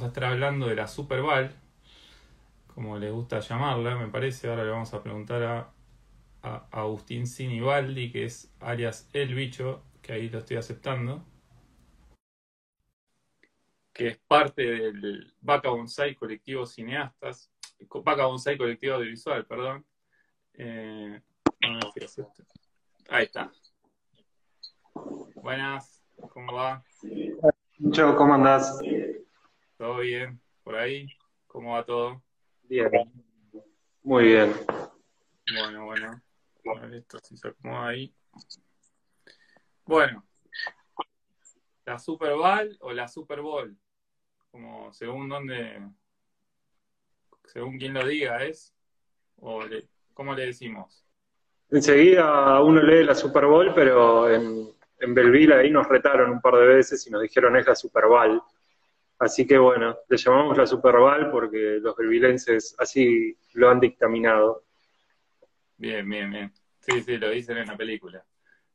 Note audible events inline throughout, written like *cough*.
vamos a estar hablando de la Super Bowl, como les gusta llamarla, me parece. Ahora le vamos a preguntar a, a Agustín Sinibaldi, que es alias El Bicho, que ahí lo estoy aceptando. Que es parte del Vaca Bonsai Colectivo Cineastas, Vaca Bonsai Colectivo Audiovisual, perdón. Eh, ahí está. Buenas, ¿cómo va? Mucho, ¿cómo andás? ¿Todo bien? ¿Por ahí? ¿Cómo va todo? Bien. Muy bien. Bueno, bueno. Bueno, esto si se acomoda ahí. Bueno. ¿La Super Bowl o la Super Bowl? Como según dónde, según quien lo diga, ¿es? ¿O le, cómo le decimos? Enseguida uno lee la Super Bowl, pero en, en Belville ahí nos retaron un par de veces y nos dijeron es la Super Bowl. Así que bueno, le llamamos la Super Bowl porque los belvilenses así lo han dictaminado. Bien, bien, bien. Sí, sí, lo dicen en la película.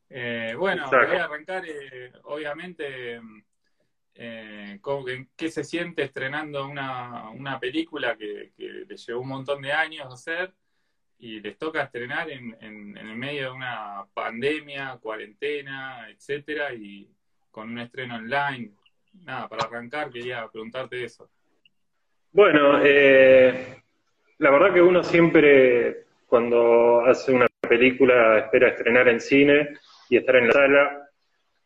Eh, bueno, voy a arrancar, eh, obviamente, eh, ¿qué se siente estrenando una, una película que, que le llevó un montón de años hacer? y les toca estrenar en, en, el medio de una pandemia, cuarentena, etcétera, y con un estreno online. Nada, para arrancar quería preguntarte eso. Bueno, eh, la verdad que uno siempre cuando hace una película espera estrenar en cine y estar en la sala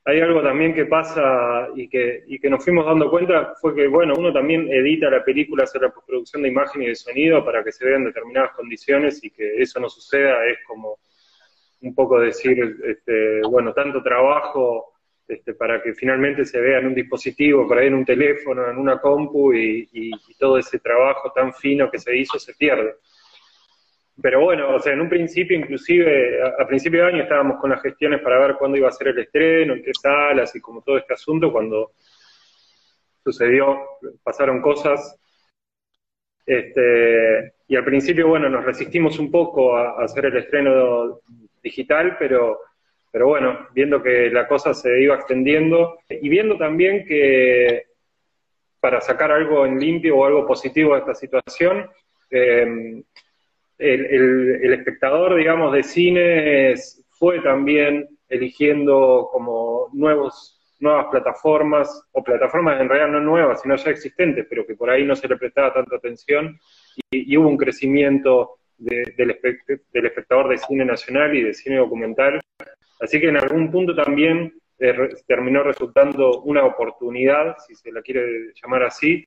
hay algo también que pasa y que, y que nos fuimos dando cuenta, fue que, bueno, uno también edita la película, hace la postproducción de imagen y de sonido para que se vean determinadas condiciones y que eso no suceda es como un poco decir, este, bueno, tanto trabajo este, para que finalmente se vea en un dispositivo, por ahí en un teléfono, en una compu y, y todo ese trabajo tan fino que se hizo se pierde pero bueno, o sea, en un principio, inclusive, a, principio de año estábamos con las gestiones para ver cuándo iba a ser el estreno, en qué salas y como todo este asunto, cuando sucedió, pasaron cosas. Este, y al principio, bueno, nos resistimos un poco a, hacer el estreno digital, pero, pero bueno, viendo que la cosa se iba extendiendo y viendo también que para sacar algo en limpio o algo positivo de esta situación, eh, el, espectador, digamos, de cine fue también eligiendo como nuevos, nuevas plataformas, o plataformas en realidad no nuevas, sino ya existentes, pero que por ahí no se le prestaba tanta atención, y, hubo un crecimiento del, espectador de cine nacional y de cine documental. Así que en algún punto también eh, terminó resultando una oportunidad, si se la quiere llamar así,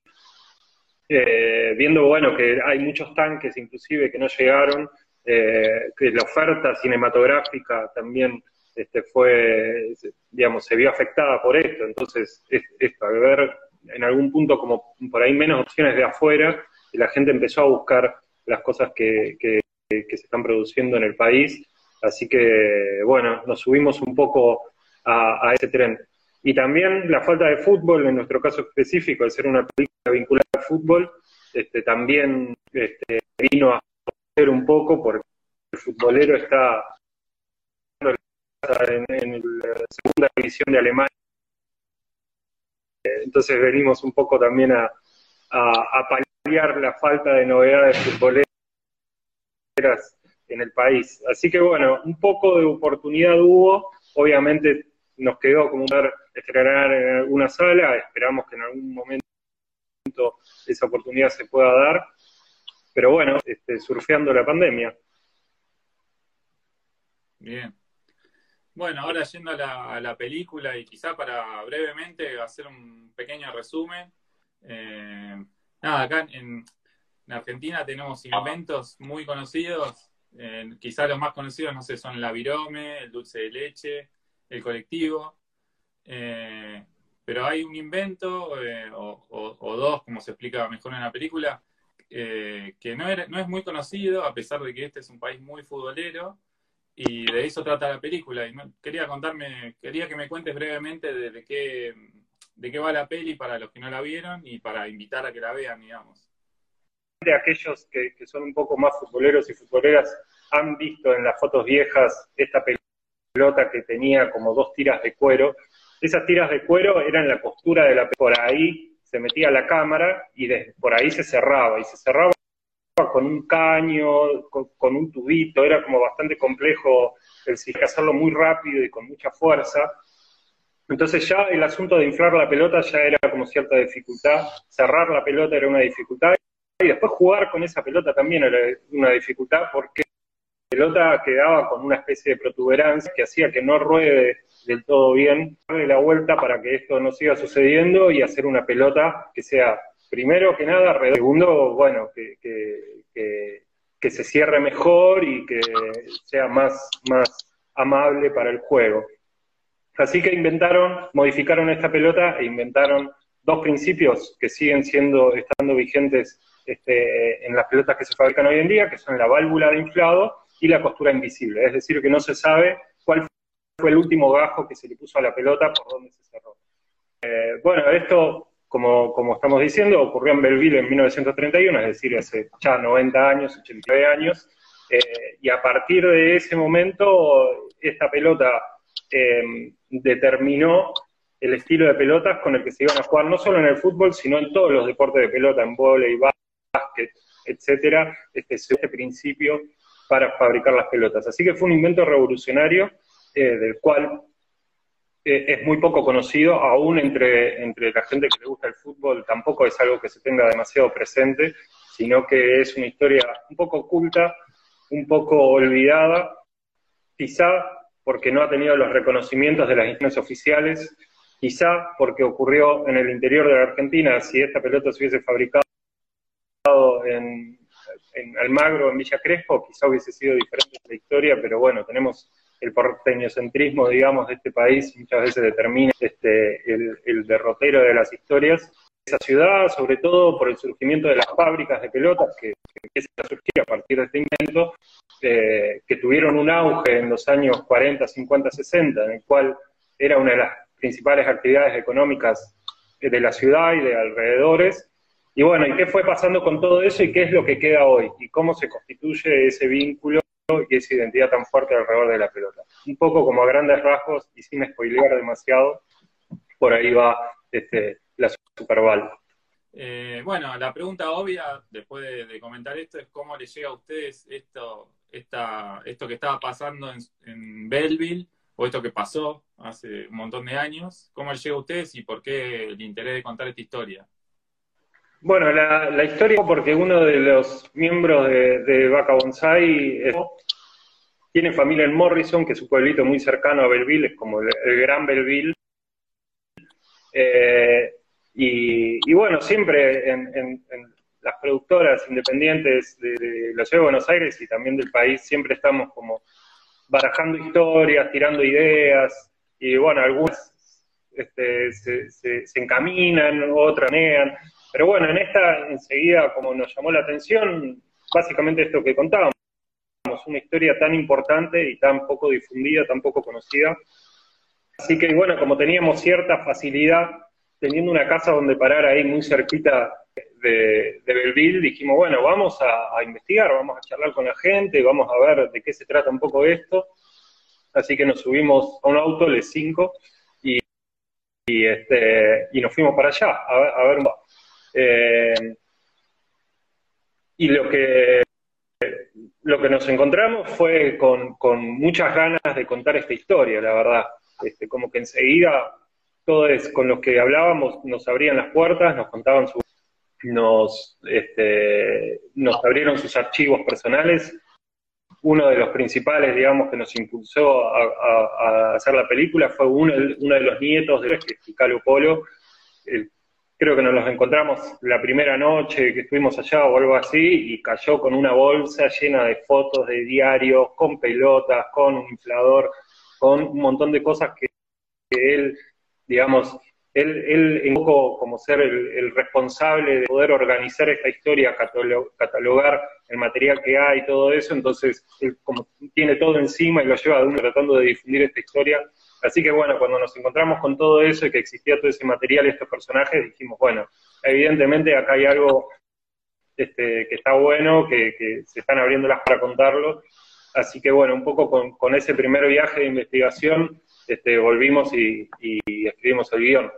eh, viendo bueno que hay muchos tanques inclusive que no llegaron, eh, que la oferta cinematográfica también este, fue, digamos, se vio afectada por esto, entonces esto, al ver en algún punto como por ahí menos opciones de afuera, la gente empezó a buscar las cosas que, que, se están produciendo en el país, así que bueno, nos subimos un poco a, a ese tren. Y también la falta de fútbol, en nuestro caso específico, al ser una película vinculada al fútbol, este, también este, vino a ser un poco porque el futbolero está en, la segunda división de Alemania. Entonces venimos un poco también a, a, la falta de novedades futboleras en el país. Así que bueno, un poco de oportunidad hubo, obviamente nos quedó como dar estrenar en alguna sala, esperamos que en algún momento esa oportunidad se pueda dar, pero bueno, este, surfeando la pandemia. Bien. Bueno, ahora yendo a la, película y quizá para brevemente hacer un pequeño resumen. Eh, nada, acá en, Argentina tenemos inventos muy conocidos, eh, quizá los más conocidos, no sé, son la virome, el dulce de leche, el colectivo. Eh, pero hay un invento, eh, o, dos, como se explica mejor en la película, eh, que no, no es muy conocido, a pesar de que este es un país muy futbolero, y de eso trata la película. Y quería contarme, quería que me cuentes brevemente de, qué, de qué va la peli para los que no la vieron y para invitar a que la vean, digamos. De aquellos que, que son un poco más futboleros y futboleras han visto en las fotos viejas esta pelota que tenía como dos tiras de cuero esas tiras de cuero eran la costura de la por ahí se metía la cámara y por ahí se cerraba, y se cerraba con un caño, con, un tubito, era como bastante complejo el hacerlo muy rápido y con mucha fuerza. Entonces ya el asunto de inflar la pelota ya era como cierta dificultad, cerrar la pelota era una dificultad, y después jugar con esa pelota también era una dificultad porque la pelota quedaba con una especie de protuberancia que hacía que no ruede del todo bien, darle la vuelta para que esto no siga sucediendo y hacer una pelota que sea, primero que nada, segundo, bueno, que, que, se cierre mejor y que sea más, más amable para el juego. Así que inventaron, modificaron esta pelota e inventaron dos principios que siguen siendo, estando vigentes este, en las pelotas que se fabrican hoy en día, que son la válvula de inflado y la costura invisible. Es decir, que no se sabe cuál fue el último gajo que se le puso a la pelota por dónde se cerró. Eh, bueno, esto, como, estamos diciendo, ocurrió en Belleville en 1931, es decir, hace ya 90 años, 89 años, eh, y a partir de ese momento, esta pelota eh, determinó el estilo de pelotas con el que se iban a jugar no solo en el fútbol, sino en todos los deportes de pelota, en vóley, básquet, etcétera, este, este principio para fabricar las pelotas. Así que fue un invento revolucionario eh, del cual eh, es muy poco conocido, aún entre, entre la gente que le gusta el fútbol, tampoco es algo que se tenga demasiado presente, sino que es una historia un poco oculta, un poco olvidada, quizá porque no ha tenido los reconocimientos de las instituciones oficiales, quizá porque ocurrió en el interior de la Argentina, si esta pelota se hubiese fabricado en, en Almagro, en Villa Crespo, quizá hubiese sido diferente la historia, pero bueno, tenemos el porteñocentrismo, digamos, de este país muchas veces determina este, el, derrotero de las historias. Esa ciudad, sobre todo por el surgimiento de las fábricas de pelotas que, empiezan a surgir a partir de este invento, eh, que tuvieron un auge en los años 40, 50, 60, en el cual era una de las principales actividades económicas de la ciudad y de alrededores. Y bueno, ¿y qué fue pasando con todo eso y qué es lo que queda hoy? ¿Y cómo se constituye ese vínculo y esa identidad tan fuerte alrededor de la pelota. Un poco como a grandes rasgos y sin spoilear demasiado, por ahí va este, la Superval. Eh, bueno, la pregunta obvia, después de, comentar esto, es cómo les llega a ustedes esto, esta, esto que estaba pasando en, en, Belleville, o esto que pasó hace un montón de años, cómo llega a ustedes y por qué el interés de contar esta historia. Bueno, la, historia porque uno de los miembros de, de Vaca Bonsai tiene familia en Morrison, que es un pueblito muy cercano a Belleville, es como el, Gran Belleville. Eh, y, bueno, siempre en, las productoras independientes de, la ciudad de Buenos Aires y también del país, siempre estamos como barajando historias, tirando ideas, y bueno, algunas este, se, se, encaminan, otras negan. Pero bueno, en esta enseguida, como nos llamó la atención, básicamente esto que contábamos, una historia tan importante y tan poco difundida, tan poco conocida. Así que bueno, como teníamos cierta facilidad, teniendo una casa donde parar ahí muy cerquita de, de Belleville, dijimos, bueno, vamos a, investigar, vamos a charlar con la gente, vamos a ver de qué se trata un poco esto. Así que nos subimos a un auto, les cinco, y, este, y nos fuimos para allá, a ver, eh, y lo que, lo que nos encontramos fue con, muchas ganas de contar esta historia, la verdad. Este, como que enseguida todos con los que hablábamos nos abrían las puertas, nos contaban su, nos, este, nos abrieron sus archivos personales. Uno de los principales, digamos, que nos impulsó a, hacer la película fue uno, uno de los nietos de Calo Polo, creo que nos los encontramos la primera noche que estuvimos allá o algo así, y cayó con una bolsa llena de fotos de diarios, con pelotas, con un inflador, con un montón de cosas que, él, digamos, él, él en poco como ser el, responsable de poder organizar esta historia, catalogar el material que hay y todo eso, entonces él como tiene todo encima y lo lleva de tratando de difundir esta historia, Así que bueno, cuando nos encontramos con todo eso y que existía todo ese material y estos personajes, dijimos, bueno, evidentemente acá hay algo este, que está bueno, que, se están abriendo las para contarlo. Así que bueno, un poco con, ese primer viaje de investigación, este, volvimos y, escribimos el guion.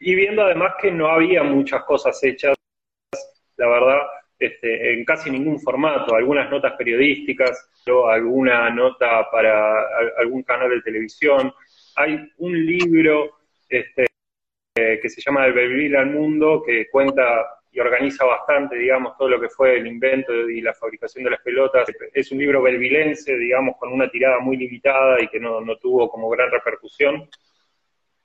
Y viendo además que no había muchas cosas hechas, la verdad, este, en casi ningún formato, algunas notas periodísticas, alguna nota para algún canal de televisión. Hay un libro este, que se llama El Belville al Mundo, que cuenta y organiza bastante, digamos, todo lo que fue el invento y la fabricación de las pelotas. Es un libro belvilense, digamos, con una tirada muy limitada y que no, no tuvo como gran repercusión.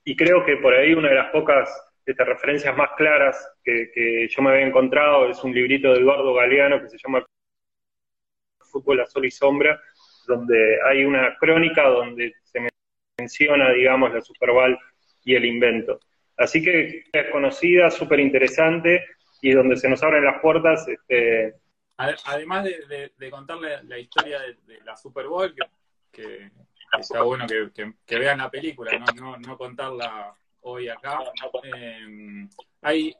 Y creo que por ahí una de las pocas este, referencias más claras que, yo me había encontrado es un librito de Eduardo Galeano que se llama Fútbol a Sol y Sombra, donde hay una crónica donde se menciona, digamos, la Superval y el invento. Así que es conocida, súper interesante y donde se nos abren las puertas. Este... Además de, contarle la historia de, la Super Bowl, que, está bueno que, vean la película, no, contarla hoy acá. Eh, hay,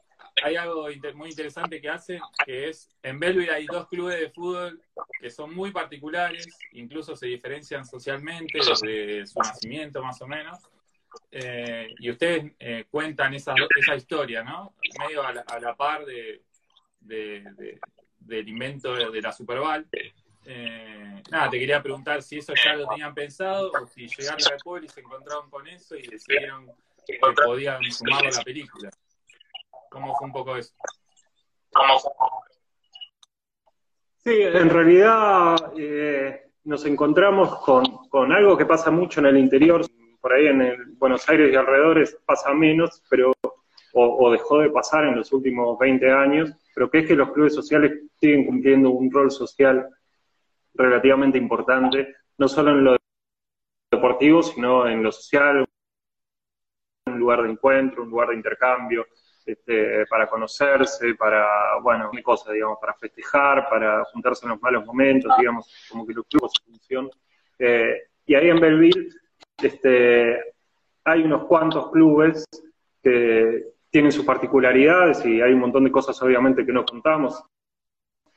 algo muy interesante que hacen, que es, en Belleville hay dos clubes de fútbol que son muy particulares, incluso se diferencian socialmente desde su nacimiento más o menos. Eh, y ustedes eh, cuentan esa, esa historia, ¿no? Medio a la, par de, del invento de, la Super Eh, nada, te quería preguntar si eso ya lo tenían pensado o si llegaron al pueblo y se encontraron con eso y decidieron que podían sumarlo a la película. ¿Cómo fue un poco eso? Sí, en realidad eh, nos encontramos con, algo que pasa mucho en el interior, por ahí en el Buenos Aires y alrededores pasa menos, pero o, dejó de pasar en los últimos 20 años, pero que es que los clubes sociales siguen cumpliendo un rol social relativamente importante, no solo en lo deportivo, sino en lo social, un lugar de encuentro, un lugar de intercambio, este, para conocerse, para, bueno, una cosa, digamos, para festejar, para juntarse en los malos momentos, digamos, como que los clubes función. Eh, y ahí en Belleville este, hay unos cuantos clubes que tienen sus particularidades y hay un montón de cosas obviamente que no contamos.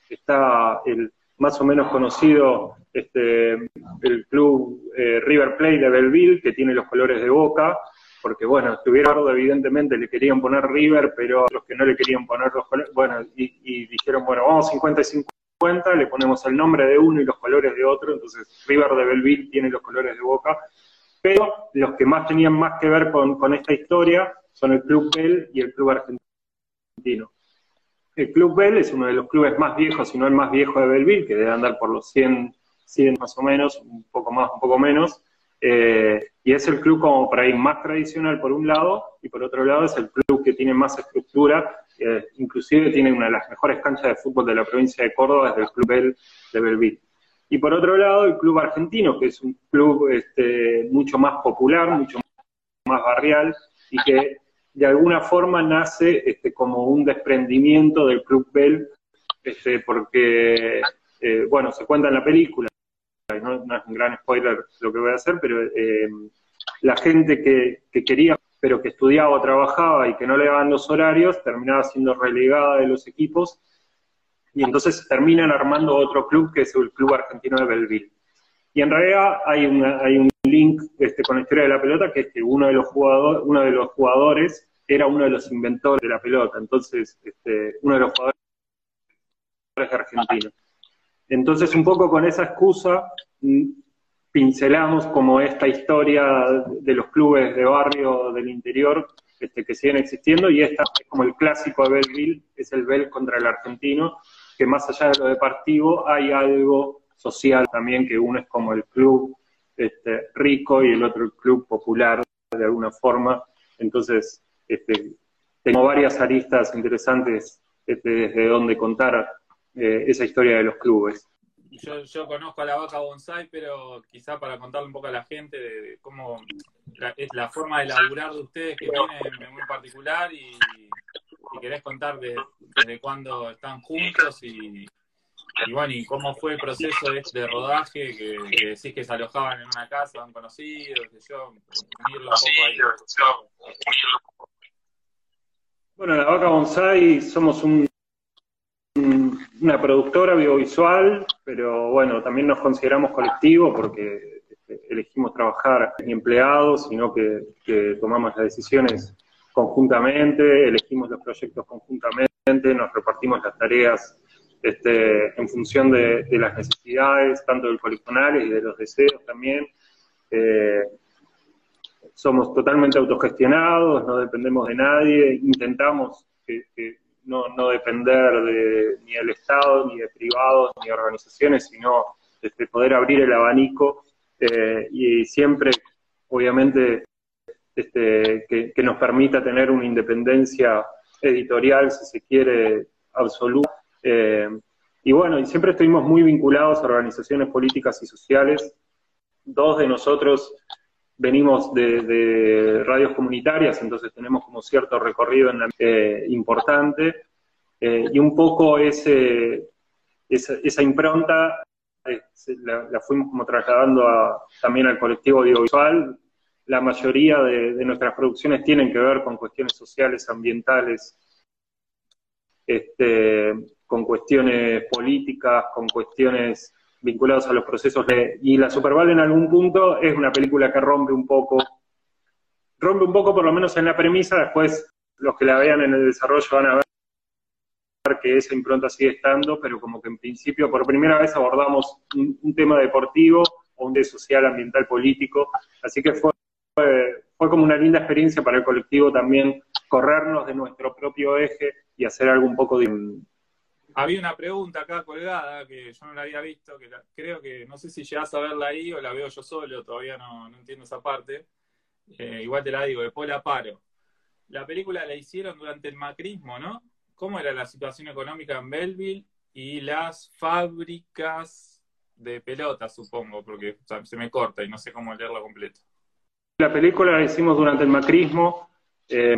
Está el más o menos conocido este, el club eh, River Plate de Belleville, que tiene los colores de Boca, porque bueno, estuvieron evidentemente le querían poner River, pero los que no le querían poner los colores, bueno, y, dijeron, bueno, vamos 50 y 50, le ponemos el nombre de uno y los colores de otro, entonces River de Belleville tiene los colores de Boca, pero los que más tenían más que ver con, esta historia son el Club Bell y el Club Argentino. El Club Bell es uno de los clubes más viejos, si no el más viejo de Belleville, que debe andar por los 100, 100 más o menos, un poco más, un poco menos, eh, y es el club como por ahí más tradicional por un lado, y por otro lado es el club que tiene más estructura, eh, inclusive tiene una de las mejores canchas de fútbol de la provincia de Córdoba, es el Club Bel de Belville. Y por otro lado, el club argentino, que es un club este, mucho más popular, mucho más barrial, y que de alguna forma nace este, como un desprendimiento del Club Bell, este, porque, eh, bueno, se cuenta en la película, no, es un gran spoiler lo que voy a hacer, pero eh, la gente que, quería, pero que estudiaba o trabajaba y que no le daban los horarios, terminaba siendo relegada de los equipos, y entonces terminan armando otro club que es el Club Argentino de Belleville. Y en realidad hay, hay un link este, con la historia de la pelota, que es que uno de los, jugadores, uno de los jugadores era uno de los inventores de la pelota, entonces este, uno de los jugadores argentinos. Entonces, un poco con esa excusa, mm, pincelamos como esta historia de los clubes de barrio del interior este, que siguen existiendo y esta es como el clásico de Belleville, es el Bell contra el argentino, que más allá de lo deportivo hay algo social también, que uno es como el club este, rico y el otro el club popular de alguna forma. Entonces, este, tengo varias aristas interesantes este, desde donde contar eh, esa historia de los clubes. Yo, yo, conozco a la vaca bonsai, pero quizá para contarle un poco a la gente de, cómo la, es la forma de laburar de ustedes que tiene muy particular y, y querés contar de, desde cuándo están juntos y, y bueno, y cómo fue el proceso de, rodaje, que, decís que se alojaban en una casa, han conocido, que yo, unirlo un poco ahí. Bueno, la vaca bonsai somos un una productora audiovisual, pero bueno, también nos consideramos colectivo porque este, elegimos trabajar ni empleados, sino que, tomamos las decisiones conjuntamente, elegimos los proyectos conjuntamente, nos repartimos las tareas este, en función de, las necesidades, tanto del coleccionales y de los deseos también. Eh, somos totalmente autogestionados, no dependemos de nadie, intentamos que, no, depender de, ni del Estado, ni de privados, ni de organizaciones, sino este, poder abrir el abanico eh, y siempre, obviamente, este, que, nos permita tener una independencia editorial, si se quiere, absoluta. Eh, y bueno, y siempre estuvimos muy vinculados a organizaciones políticas y sociales. Dos de nosotros venimos de, radios comunitarias, entonces tenemos como cierto recorrido en eh, importante, eh, y un poco ese, esa, impronta eh, la, fuimos como trasladando también al colectivo audiovisual. La mayoría de, nuestras producciones tienen que ver con cuestiones sociales, ambientales, este, con cuestiones políticas, con cuestiones vinculados a los procesos de... Y la Superval en algún punto es una película que rompe un poco, rompe un poco por lo menos en la premisa, después los que la vean en el desarrollo van a ver que esa impronta sigue estando, pero como que en principio por primera vez abordamos un, tema deportivo o un de social, ambiental, político, así que fue, fue como una linda experiencia para el colectivo también corrernos de nuestro propio eje y hacer algo un poco de, había una pregunta acá colgada que yo no la había visto, que creo que no sé si llegas a verla ahí o la veo yo solo, todavía no, entiendo esa parte. Eh, igual te la digo, de Paula Paro. La película la hicieron durante el macrismo, ¿no? ¿Cómo era la situación económica en Belleville y las fábricas de pelotas, supongo, porque se me corta y no sé cómo leerlo completo. La película la hicimos durante el macrismo. Eh,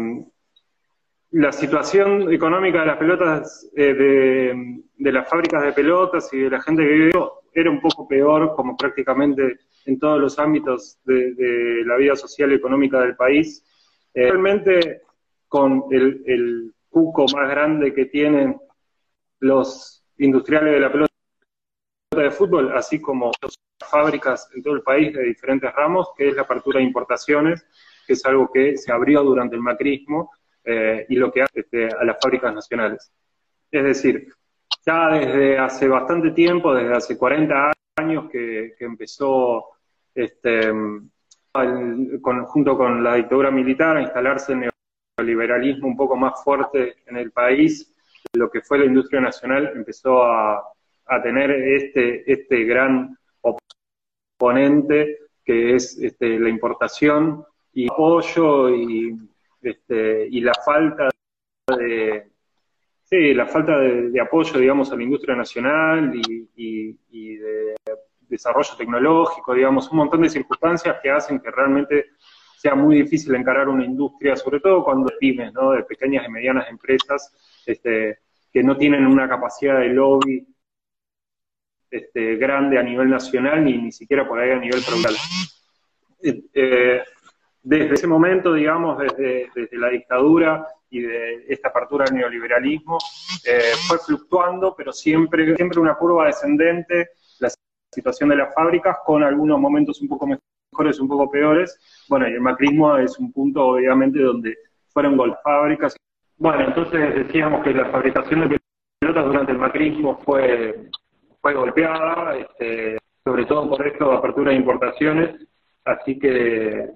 la situación económica de las pelotas, eh, de, las fábricas de pelotas y de la gente que vive era un poco peor, como prácticamente en todos los ámbitos de, la vida social y económica del país. Eh, realmente, con el, el cuco más grande que tienen los industriales de la pelota de fútbol, así como las fábricas en todo el país de diferentes ramos, que es la apertura de importaciones, que es algo que se abrió durante el macrismo eh, y lo que hace este, a las fábricas nacionales. Es decir, ya desde hace bastante tiempo, desde hace 40 años que, empezó este, junto con la dictadura militar a instalarse el neoliberalismo un poco más fuerte en el país, lo que fue la industria nacional empezó a, tener este, este gran oponente que es este, la importación y apoyo y este, y la falta de, la falta de, apoyo, digamos, a la industria nacional y, de desarrollo tecnológico, digamos, un montón de circunstancias que hacen que realmente sea muy difícil encarar una industria, sobre todo cuando pymes, ¿no? De pequeñas y medianas empresas, este, que no tienen una capacidad de lobby este, grande a nivel nacional ni ni siquiera por ahí a nivel provincial. Eh, eh, desde ese momento, digamos, desde, la dictadura y de esta apertura al neoliberalismo, eh, fue fluctuando, pero siempre, siempre una curva descendente, la situación de las fábricas, con algunos momentos un poco mejores, un poco peores. Bueno, y el macrismo es un punto, obviamente, donde fueron gol fábricas. Bueno, entonces decíamos que la fabricación de pelotas durante el macrismo fue, fue golpeada, este, sobre todo por esto de apertura de importaciones, así que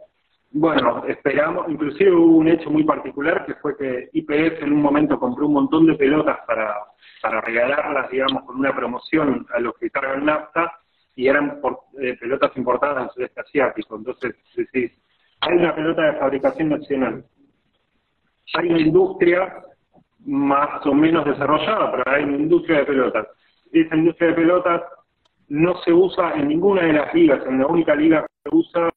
bueno, esperamos, inclusive hubo un hecho muy particular que fue que IPF en un momento compró un montón de pelotas para, para regalarlas, digamos, con una promoción a los que cargan nafta y eran por, eh, pelotas importadas del sudeste asiático. Entonces, decís, hay una pelota de fabricación nacional, hay una industria más o menos desarrollada, pero hay una industria de pelotas. Esa industria de pelotas no se usa en ninguna de las ligas, en la única liga que se usa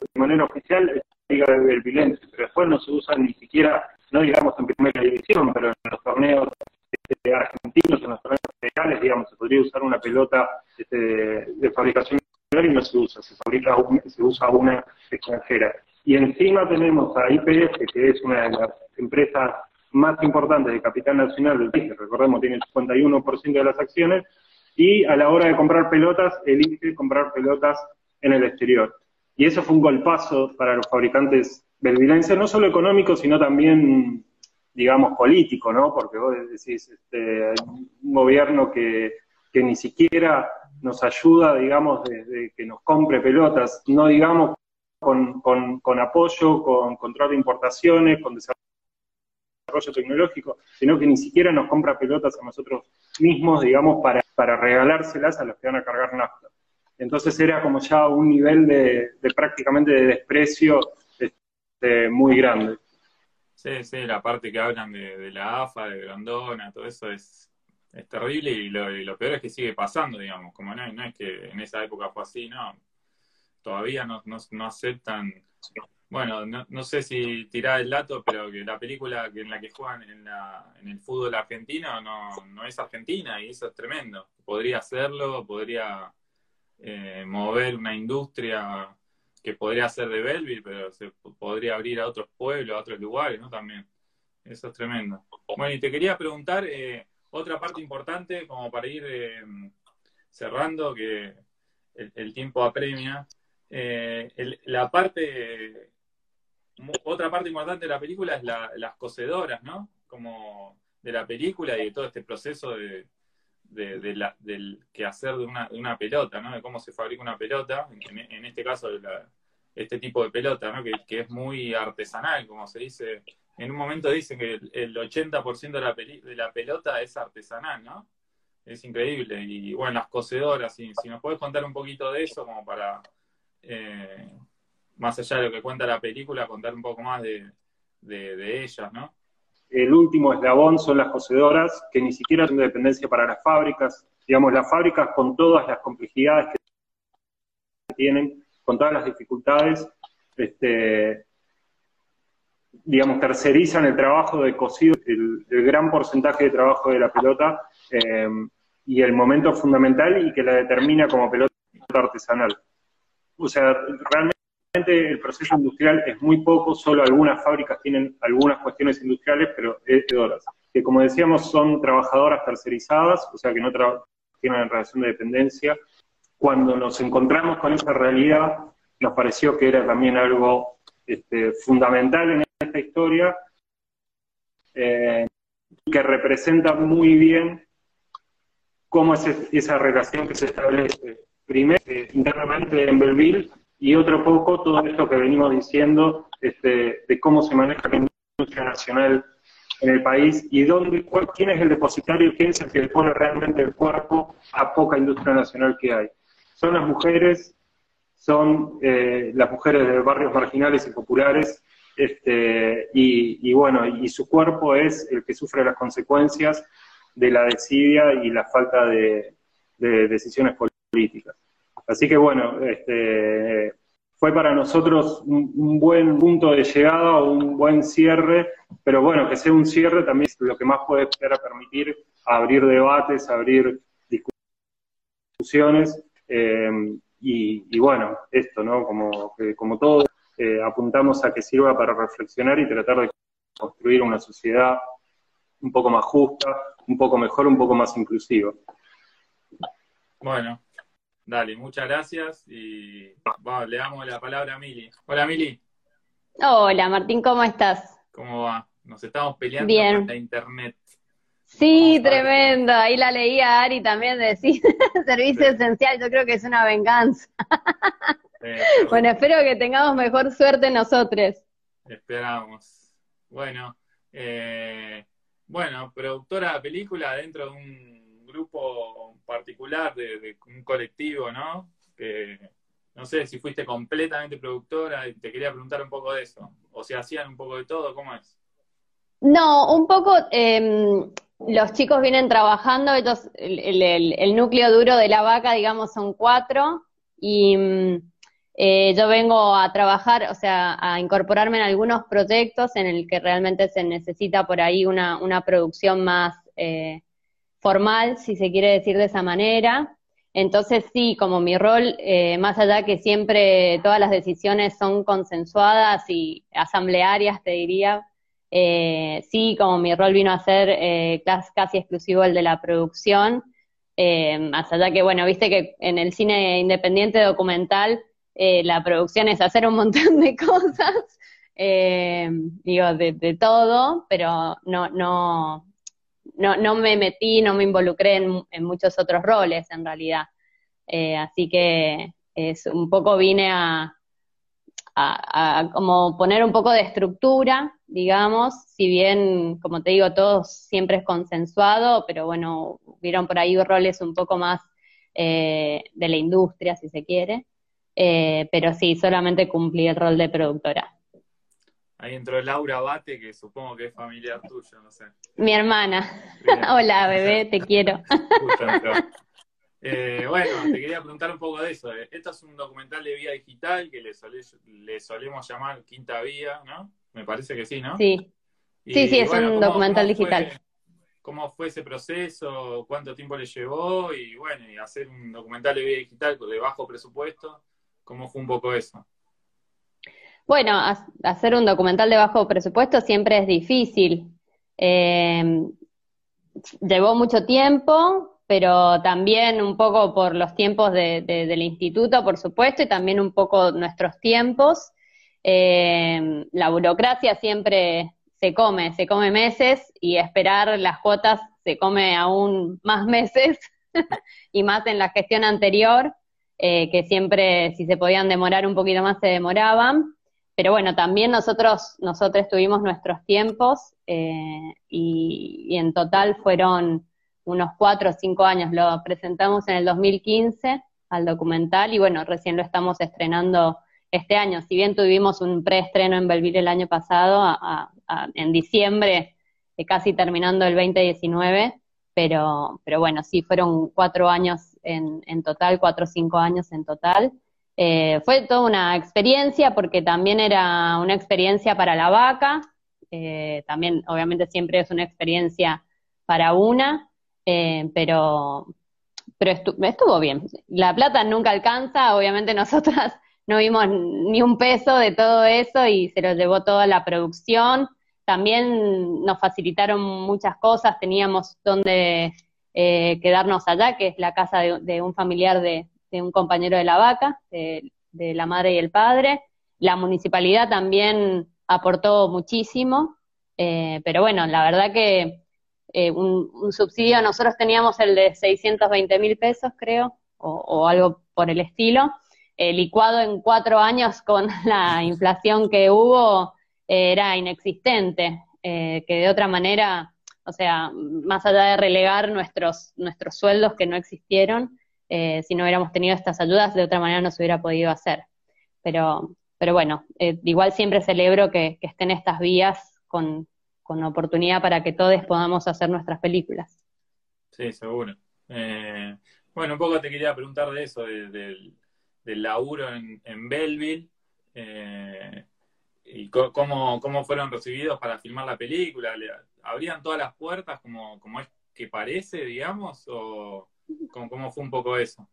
de manera oficial es la Liga del Vilense, pero después no se usa ni siquiera, no digamos en primera división, pero en los torneos este, argentinos, en los torneos federales, digamos, se podría usar una pelota este, de fabricación y no se usa, se fabrica se usa una extranjera. Y encima tenemos a IPF, que es una de las empresas más importantes de capital nacional del país, recordemos tiene el 51% de las acciones, y a la hora de comprar pelotas, elige comprar pelotas en el exterior. Y eso fue un golpazo para los fabricantes belvilense, no solo económico, sino también, digamos, político, ¿no? Porque vos decís, este, un gobierno que, que ni siquiera nos ayuda, digamos, desde que nos compre pelotas, no digamos con, con, con apoyo, con control de importaciones, con desarrollo tecnológico, sino que ni siquiera nos compra pelotas a nosotros mismos, digamos, para, para regalárselas a los que van a cargar nafta. Entonces era como ya un nivel de, prácticamente de desprecio este, muy grande. Sí, sí, la parte que hablan de, la AFA, de Grandona, todo eso es, es terrible y lo, peor es que sigue pasando, digamos, como no, no es que en esa época fue así, no, todavía no, no, aceptan, bueno, no, no, sé si tirar el dato, pero que la película que en la que juegan en, la, en el fútbol argentino no, no es argentina y eso es tremendo. Podría hacerlo, podría eh, mover una industria que podría ser de Belleville, pero se podría abrir a otros pueblos, a otros lugares, ¿no? También. Eso es tremendo. Bueno, y te quería preguntar eh, otra parte importante, como para ir eh, cerrando, que el, tiempo apremia. la parte, otra parte importante de la película es las cocedoras, ¿no? Como de la película y de todo este proceso de, de, la, del quehacer de una, de una pelota, ¿no? De cómo se fabrica una pelota, en, este caso este tipo de pelota, ¿no? Que, es muy artesanal, como se dice. En un momento dicen que el, 80% de la, de la pelota es artesanal, ¿no? Es increíble. Y bueno, las cocedoras, si, si nos puedes contar un poquito de eso, como para, eh, más allá de lo que cuenta la película, contar un poco más de, de ellas, ¿no? El último eslabón son las cocedoras, que ni siquiera son de dependencia para las fábricas. Digamos, las fábricas con todas las complejidades que tienen, con todas las dificultades, este, digamos, tercerizan el trabajo de cocido, el, gran porcentaje de trabajo de la pelota eh, y el momento fundamental y que la determina como pelota artesanal. O sea, realmente el proceso industrial es muy poco, solo algunas fábricas tienen algunas cuestiones industriales, pero es de horas. Que como decíamos, son trabajadoras tercerizadas, o sea que no tienen relación de dependencia. Cuando nos encontramos con esa realidad, nos pareció que era también algo este, fundamental en esta historia, eh, que representa muy bien cómo es esa relación que se establece primero internamente en Belleville y otro poco todo esto que venimos diciendo este, de cómo se maneja la industria nacional en el país y dónde, quién es el depositario, quién es el que le pone realmente el cuerpo a poca industria nacional que hay. Son las mujeres, son eh, las mujeres de barrios marginales y populares, este, y, bueno, y su cuerpo es el que sufre las consecuencias de la desidia y la falta de decisiones políticas. Así que bueno, este, fue para nosotros un, buen punto de llegada, un buen cierre, pero bueno, que sea un cierre también lo que más puede a permitir abrir debates, abrir discusiones, eh, y, bueno, esto, ¿no? Como, como todo, eh, apuntamos a que sirva para reflexionar y tratar de construir una sociedad un poco más justa, un poco mejor, un poco más inclusiva. Bueno, Dale, muchas gracias y le damos la palabra a Mili. Hola Mili. Hola Martín, ¿cómo estás? ¿Cómo va? Nos estamos peleando Bien. la internet. Sí, tremendo. Ahí la leía Ari también decir *laughs* servicio esencial. Yo creo que es una venganza. *laughs* bueno, espero que tengamos mejor suerte nosotros. Esperamos. Bueno, eh, bueno, productora de película dentro de un grupo particular, de, un colectivo, ¿no? Que no sé si fuiste completamente productora y te quería preguntar un poco de eso. O si hacían un poco de todo, ¿cómo es? No, un poco, em, los chicos vienen trabajando, ellos, el, núcleo duro de la vaca, digamos, son cuatro, y mm, eh, yo vengo a trabajar, o sea, a incorporarme en algunos proyectos en el que realmente se necesita por ahí una, una producción más eh, formal, si se quiere decir de esa manera. Entonces sí, como mi rol, eh, más allá que siempre todas las decisiones son consensuadas y asamblearias, te diría, eh, sí, como mi rol vino a ser eh, casi, exclusivo el de la producción, más allá que, bueno, viste que en el cine independiente documental la producción es hacer un montón de *laughs* cosas, digo, de, todo, pero no, no, no, no me metí, no me involucré en, muchos otros roles en realidad. Eh, así que es un poco vine a, a, como poner un poco de estructura, digamos, si bien, como te digo, todo siempre es consensuado, pero bueno, hubieron por ahí roles un poco más eh, de la industria, si se quiere, eh, pero sí, solamente cumplí el rol de productora. Ahí entró Laura Bate, que supongo que es familiar tuyo, no sé. Mi hermana. *laughs* Hola, bebé, *laughs* te quiero. Eh, bueno, te quería preguntar un poco de eso. Esto es un documental de vía digital que le, solemos llamar Quinta Vía, ¿no? Me parece que sí, ¿no? Sí. sí, sí, es un documental digital. ¿Cómo fue ese proceso? ¿Cuánto tiempo le llevó? Y bueno, y hacer un documental de vía digital de bajo presupuesto, ¿cómo fue un poco eso? Bueno, hacer un documental de bajo presupuesto siempre es difícil. Eh, llevó mucho tiempo, pero también un poco por los tiempos del instituto, por supuesto, y también un poco nuestros tiempos. Eh, la burocracia siempre se come, se come meses y esperar las cuotas se come aún más *laughs* meses y más en la gestión anterior, eh, que siempre si se podían demorar un poquito más se demoraban. Pero bueno, también nosotros, nosotros tuvimos nuestros tiempos eh, y en total fueron unos cuatro o cinco años. Lo presentamos en el 2015 al documental y bueno, recién lo estamos estrenando este año. Si bien tuvimos un preestreno en Belville el año pasado, en diciembre, eh, casi terminando el 2019, pero, pero bueno, sí fueron cuatro años en, en total, cuatro o cinco años en total. Eh, fue toda una experiencia porque también era una experiencia para la vaca, eh, también obviamente siempre es una experiencia para una, eh, pero, pero estuvo bien. La plata nunca alcanza, obviamente nosotras *laughs* no vimos ni un peso de todo eso y se lo llevó toda la producción. También nos facilitaron muchas cosas, teníamos donde eh, quedarnos allá, que es la casa de, un familiar de, un compañero de la vaca, de, la madre y el padre. La municipalidad también aportó muchísimo, eh, pero bueno, la verdad que eh, un, subsidio, nosotros teníamos el de 620 mil pesos, creo, o, algo por el estilo, eh, licuado en cuatro años *laughs* con la inflación que hubo, eh, era inexistente, que de otra manera, o sea, más allá de relegar nuestros, nuestros sueldos que no existieron, si no hubiéramos tenido estas ayudas, de otra manera no se hubiera podido hacer. Pero, pero bueno, igual siempre celebro que estén estas vías con, con oportunidad para que todos podamos hacer nuestras películas. Sí, seguro. Eh, bueno, un poco te quería preguntar de eso, del laburo en, en Belleville, eh, y cómo, cómo fueron recibidos para filmar la película. ¿Abrían todas las puertas como, como es que parece, digamos, o cómo, fue un poco eso?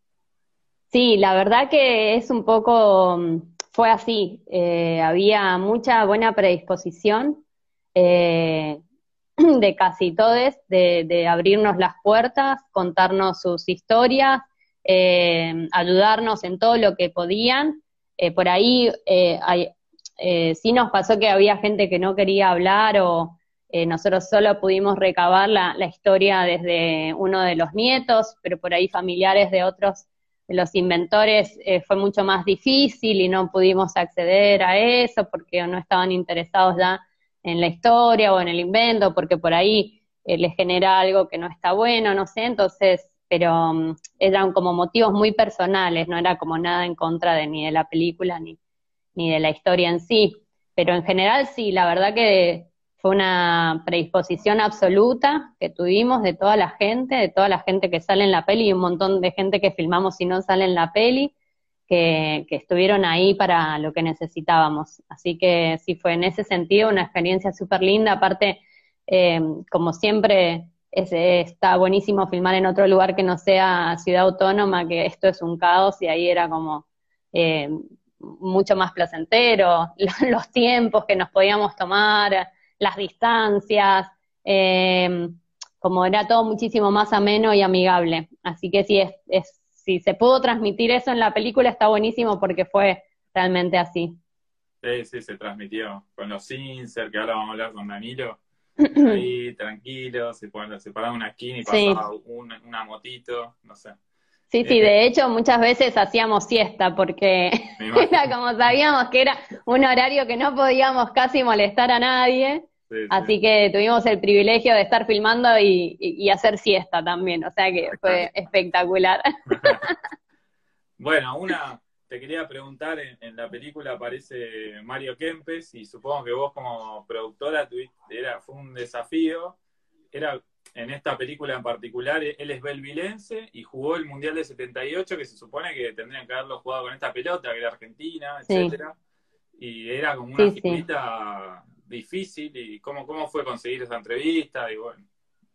Sí, la verdad que es un poco, fue así. Eh, había mucha buena predisposición eh, *clears throat* de casi todos, de, abrirnos las puertas, contarnos sus historias, eh, ayudarnos en todo lo que podían. Por ahí sí nos pasó que había gente que no quería hablar o nosotros solo pudimos recabar la, historia desde uno de los nietos, pero por ahí familiares de otros de los inventores fue mucho más difícil y no pudimos acceder a eso porque no estaban interesados ya en la historia o en el invento, porque por ahí eh, les genera algo que no está bueno, no sé, entonces, pero mm, eran como motivos muy personales, no era como nada en contra de ni de la película ni, ni de la historia en sí, pero en general sí, la verdad que fue una predisposición absoluta que tuvimos de toda la gente, de toda la gente que sale en la peli y un montón de gente que filmamos y no sale en la peli, que, estuvieron ahí para lo que necesitábamos. Así que sí fue en ese sentido una experiencia súper linda. Aparte, eh, como siempre, está buenísimo filmar en otro lugar que no sea ciudad autónoma, que esto es un caos y ahí era como eh, mucho más placentero, *laughs* los tiempos que nos podíamos tomar, las distancias. Eh, como era todo muchísimo más ameno y amigable. Así que sí, es si se pudo transmitir eso en la película está buenísimo porque fue realmente así. Sí, sí, se transmitió con los Sincer, que ahora vamos a hablar con Danilo. *clears throat* Ahí, tranquilo, se, se paraba una esquina y pasaba una motito, no sé. Sí, sí, de hecho muchas veces hacíamos siesta porque *laughs* era como sabíamos que era un horario que no podíamos casi molestar a nadie, así que tuvimos el privilegio de estar filmando y, hacer siesta también, o sea que fue espectacular. *laughs* bueno, una, te quería preguntar, en, la película aparece Mario Kempes y supongo que vos como productora tuviste, era, fue un desafío, era en esta película en particular, él es belvilense y jugó el Mundial de 78, que se supone que tendrían que haberlo jugado con esta pelota, que era Argentina, etcétera. Y era como una sí, difícil. ¿Y cómo, cómo fue conseguir esa entrevista? Y bueno,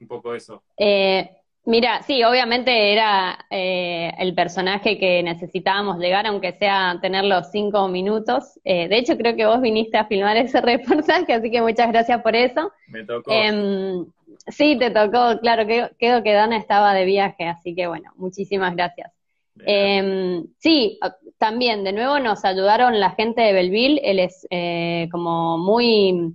un poco eso. Eh, mira, sí, obviamente era eh, el personaje que necesitábamos llegar, aunque sea tener los cinco minutos. Eh, de hecho, creo que vos viniste a filmar *laughs* ese reportaje, así que muchas gracias por eso. Me tocó. Em, Sí, te tocó, claro, quedó que Dana estaba de viaje, así que bueno, muchísimas gracias. Eh, sí, también, de nuevo nos ayudaron la gente de Belville, él es eh, como muy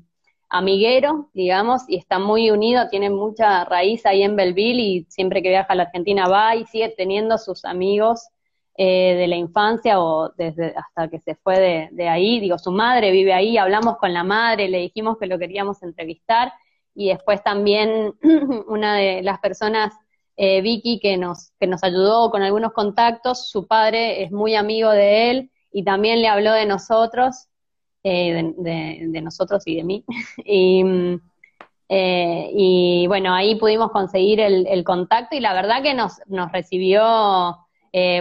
amiguero, digamos, y está muy unido, tiene mucha raíz ahí en Belville y siempre que viaja a la Argentina va y sigue teniendo sus amigos eh, de la infancia o desde hasta que se fue de, de ahí, digo, su madre vive ahí, hablamos con la madre, le dijimos que lo queríamos entrevistar y después también *clears throat* una de las personas, eh, Vicky, que nos, que nos ayudó con algunos contactos, su padre es muy amigo de él y también le habló de nosotros, eh, de, nosotros y de mí. *laughs* y, eh, y, bueno, ahí pudimos conseguir el, contacto y la verdad que nos, nos recibió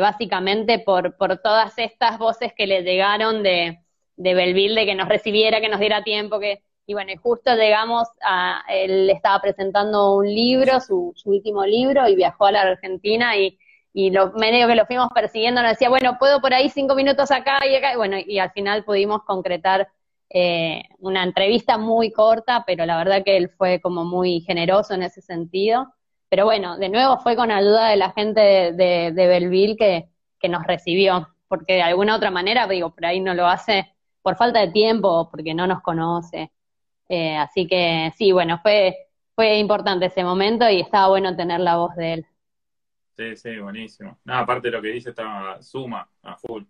básicamente por, por todas estas voces que le llegaron de, de Belville, de que nos recibiera, que nos diera tiempo, que y bueno, justo llegamos a, él estaba presentando un libro, su, último libro, y viajó a la Argentina y, y lo, medio que lo fuimos persiguiendo, nos decía, bueno, puedo por ahí cinco minutos acá y acá, y bueno, y al final pudimos concretar eh, una entrevista muy corta, pero la verdad que él fue como muy generoso en ese sentido. Pero bueno, de nuevo fue con ayuda de la gente de, de, Belleville que, que nos recibió, porque de alguna otra manera, digo, por ahí no lo hace por falta de tiempo, porque no nos conoce. Eh, así que sí, bueno, fue, fue importante ese momento y estaba bueno tener la voz de él. Sí, sí, buenísimo. No, aparte de lo que dice, estaba suma a full.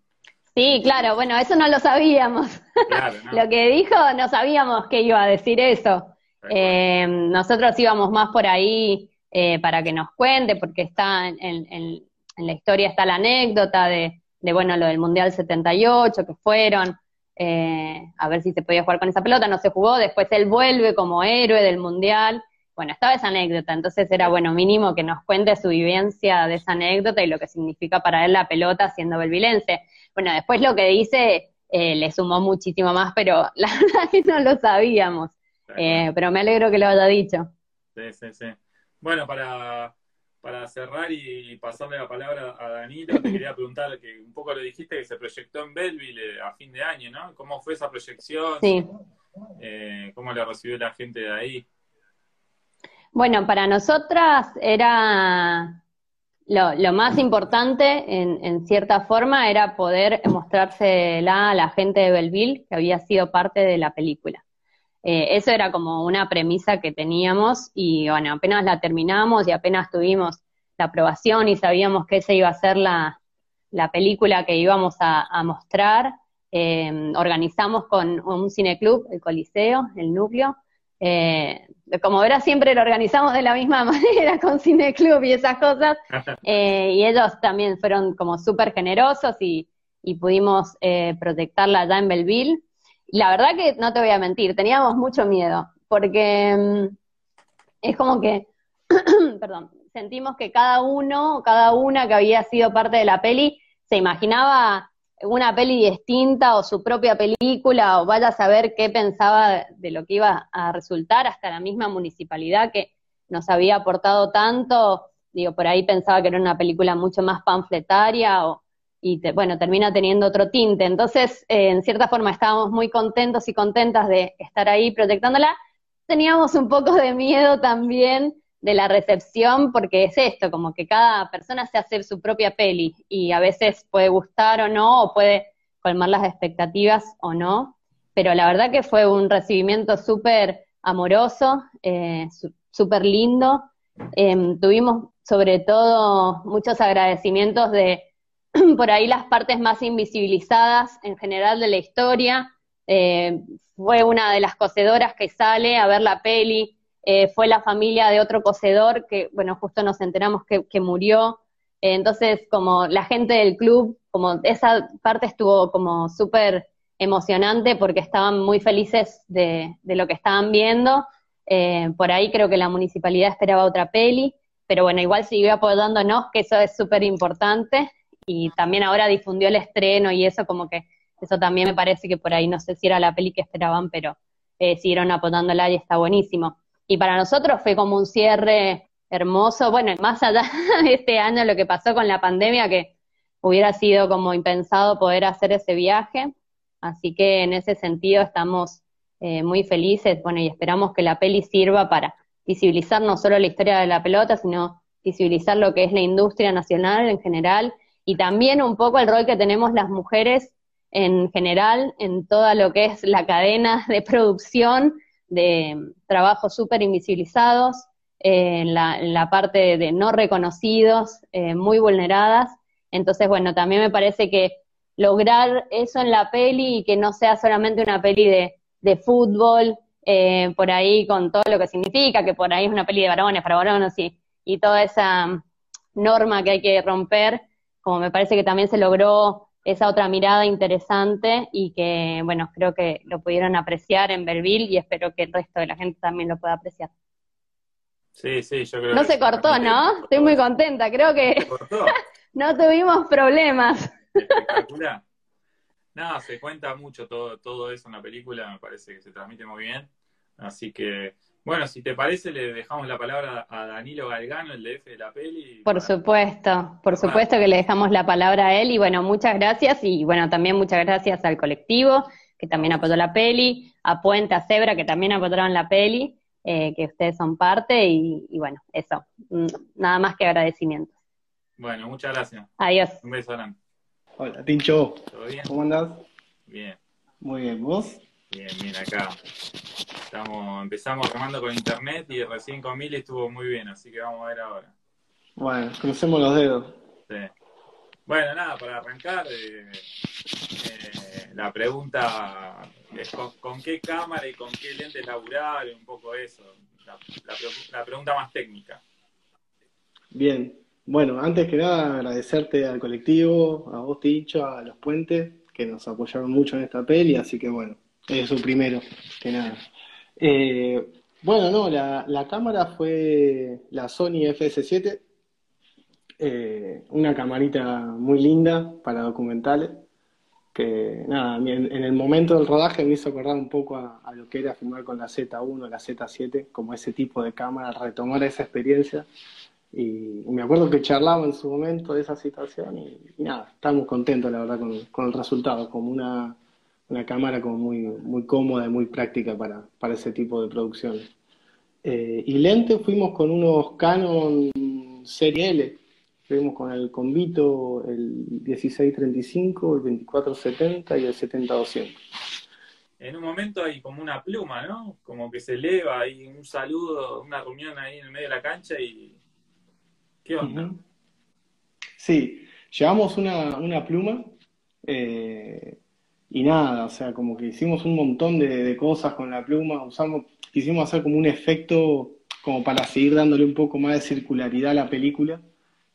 Sí, claro, bueno, eso no lo sabíamos. *laughs* lo que dijo, no sabíamos que iba a decir eso. Eh, nosotros íbamos más por ahí eh, para que nos cuente, porque está en, en, la historia está la anécdota de, de, bueno, lo del Mundial 78, que fueron, eh, a ver si se podía jugar con esa pelota, no se jugó, después él vuelve como héroe del Mundial. Bueno, estaba esa anécdota, entonces era bueno mínimo que nos cuente su vivencia de esa anécdota y lo que significa para él la pelota siendo belvilense. Bueno, después lo que dice eh, le sumó muchísimo más, pero *laughs* la verdad que no lo sabíamos. Eh, pero me alegro que lo haya dicho. Sí, sí, sí. Bueno, para para cerrar y pasarle la palabra a Danilo, te quería *laughs* preguntar, que un poco lo dijiste, que se proyectó en Belleville a fin de año, ¿no? ¿Cómo fue esa proyección? Sí. Eh, ¿Cómo la recibió la gente de ahí? Bueno, para nosotras era lo, más importante, en, cierta forma, era poder mostrársela a la gente de Belleville, que había sido parte de la película. Eh, eso era como una premisa que teníamos y bueno, apenas la terminamos y apenas tuvimos la aprobación y sabíamos que esa iba a ser la, película que íbamos a, mostrar, eh, organizamos con un cineclub, el Coliseo, el núcleo. Eh, como verás, siempre lo organizamos de la misma *laughs* manera con cineclub y esas cosas. y ellos también fueron como súper generosos y, y pudimos proyectarla allá en Belleville la verdad que no te voy a mentir, teníamos mucho miedo, porque mm, es como que, *clears throat* perdón, sentimos que cada uno, cada una que había sido parte de la peli, se imaginaba una peli distinta o su propia película, o vaya a saber qué pensaba de lo que iba a resultar, hasta la misma municipalidad que nos había aportado tanto, digo, por ahí pensaba que era una película mucho más panfletaria o, y bueno, termina teniendo otro tinte. Entonces, eh, en cierta forma, estábamos muy contentos y contentas de estar ahí proyectándola. Teníamos un poco de miedo también de la recepción, porque es esto, como que cada persona se hace su propia peli y a veces puede gustar o no, o puede colmar las expectativas o no. pero la verdad que fue un recibimiento súper amoroso, eh, súper lindo. Em, tuvimos sobre todo muchos agradecimientos de *clears throat* por ahí las partes más invisibilizadas en general de la historia. Eh, fue una de las cocedoras que sale a ver la peli, eh, fue la familia de otro cocedor que, bueno, justo nos enteramos que, murió. Eh, entonces, como la gente del club, como esa parte estuvo como súper emocionante porque estaban muy felices de, lo que estaban viendo. por ahí creo que la municipalidad esperaba otra peli pero bueno, igual siguió apoyándonos, que eso es súper importante, y también ahora difundió el estreno y eso como que, eso también me parece que por ahí, no sé si era la peli que esperaban, pero eh, siguieron apoyándola y está buenísimo. Y para nosotros fue como un cierre hermoso, bueno, más allá *laughs* de este año lo que pasó con la pandemia, que hubiera sido como impensado poder hacer ese viaje, así que en ese sentido estamos eh, muy felices, bueno, y esperamos que la peli sirva para visibilizar no solo la historia de la pelota, sino visibilizar lo que es la industria nacional en general y también un poco el rol que tenemos las mujeres en general en toda lo que es la cadena de producción de trabajos súper invisibilizados, eh, en, la, parte de, no reconocidos, eh, muy vulneradas. Entonces, bueno, también me parece que lograr eso en la peli y que no sea solamente una peli de, fútbol, eh, por ahí con todo lo que significa, que por ahí es una peli de varones para varones y, y toda esa norma que hay que romper, como me parece que también se logró esa otra mirada interesante y que, bueno, creo que lo pudieron apreciar en Belville y espero que el resto de la gente también lo pueda apreciar. Sí, sí, yo creo No se cortó, ¿no? Estoy muy contenta, creo que *laughs* no tuvimos problemas. Espectacular. No, se cuenta mucho todo, todo eso en la película, me parece que se transmite muy bien. Así que, bueno, si te parece, le dejamos la palabra a Danilo Galgano, el DF de la peli. Por supuesto, por supuesto que le dejamos la palabra a él y bueno, muchas gracias y bueno, también muchas gracias al colectivo que también apoyó la peli, a Puente, a Zebra que también apoyaron la peli, eh, que ustedes son parte y, y bueno, eso, mm, nada más que agradecimientos. Bueno, muchas gracias. Adiós. Un beso, Alan. Hola, Tincho. ¿Todo bien? ¿Cómo andás? Bien. Muy bien, ¿vos? Bien, bien, acá. Estamos, empezamos armando con internet y recién con Mili estuvo muy bien, así que vamos a ver ahora. Bueno, crucemos los dedos. Sí. Bueno, nada, para arrancar, eh, eh, la pregunta es con, qué cámara y con qué lente laburar, un poco eso, la pregunta más técnica. Bien, bueno, antes que nada agradecerte al colectivo, a vos Tincho, a los puentes, que nos apoyaron mucho en esta peli, así que bueno, eso primero que nada. Eh, bueno, no, la, cámara fue la Sony FS7, eh, una camarita muy linda para documentales, que nada, en, el momento del rodaje me hizo acordar un poco a, lo que era filmar con la Z1, la Z7, como ese tipo de cámara, retomar esa experiencia. Y, me acuerdo que charlaba en su momento de esa situación y, nada, estábamos contentos la verdad con, el resultado, como una, cámara como muy, muy cómoda y muy práctica para, para ese tipo de producciones. Eh, y lente fuimos con unos Canon Serie L, fuimos con el Convito, el 1635, el 2470 y el 70-200. En un momento hay como una pluma, ¿no? Como que se eleva, hay un saludo, una reunión ahí en el medio de la cancha y ¿Qué onda? Sí, llevamos una, pluma eh, y nada, o sea, como que hicimos un montón de, cosas con la pluma, usamos, quisimos hacer como un efecto como para seguir dándole un poco más de circularidad a la película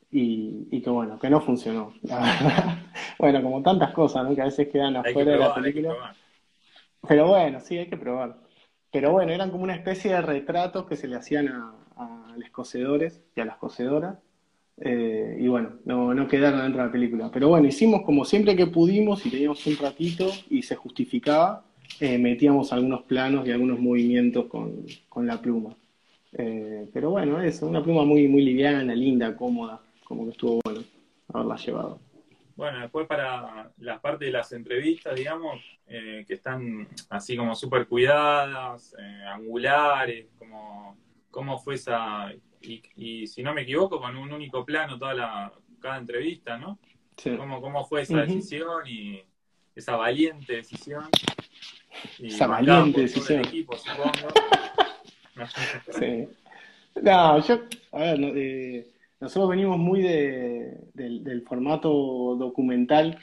y, que bueno, que no funcionó, la *laughs* verdad. bueno, como tantas cosas, ¿no? Que a veces quedan afuera de la película. Pero bueno, sí, hay que probar. Pero bueno, eran como una especie de retratos que se le hacían a, a los cocedores y a las cocedoras. Eh, y bueno, no, no, quedaron dentro de la película. Pero bueno, hicimos como siempre que pudimos y teníamos un ratito y se justificaba, eh, metíamos algunos planos y algunos movimientos con, con la pluma. Eh, pero bueno, es una pluma muy, muy liviana, linda, cómoda, como que estuvo bueno haberla llevado. Bueno, después para la parte de las entrevistas, digamos, que están así como súper cuidadas, angulares, como cómo fue esa, y, si no me equivoco, con un único plano toda la, cada entrevista, ¿no? Sí. ¿Cómo, ¿Cómo fue esa decisión y esa valiente decisión? Y Esa valiente decisión. equipo, supongo. *laughs* *laughs* Sí. No, yo, a ver, eh, nosotros venimos muy de- del, del formato documental,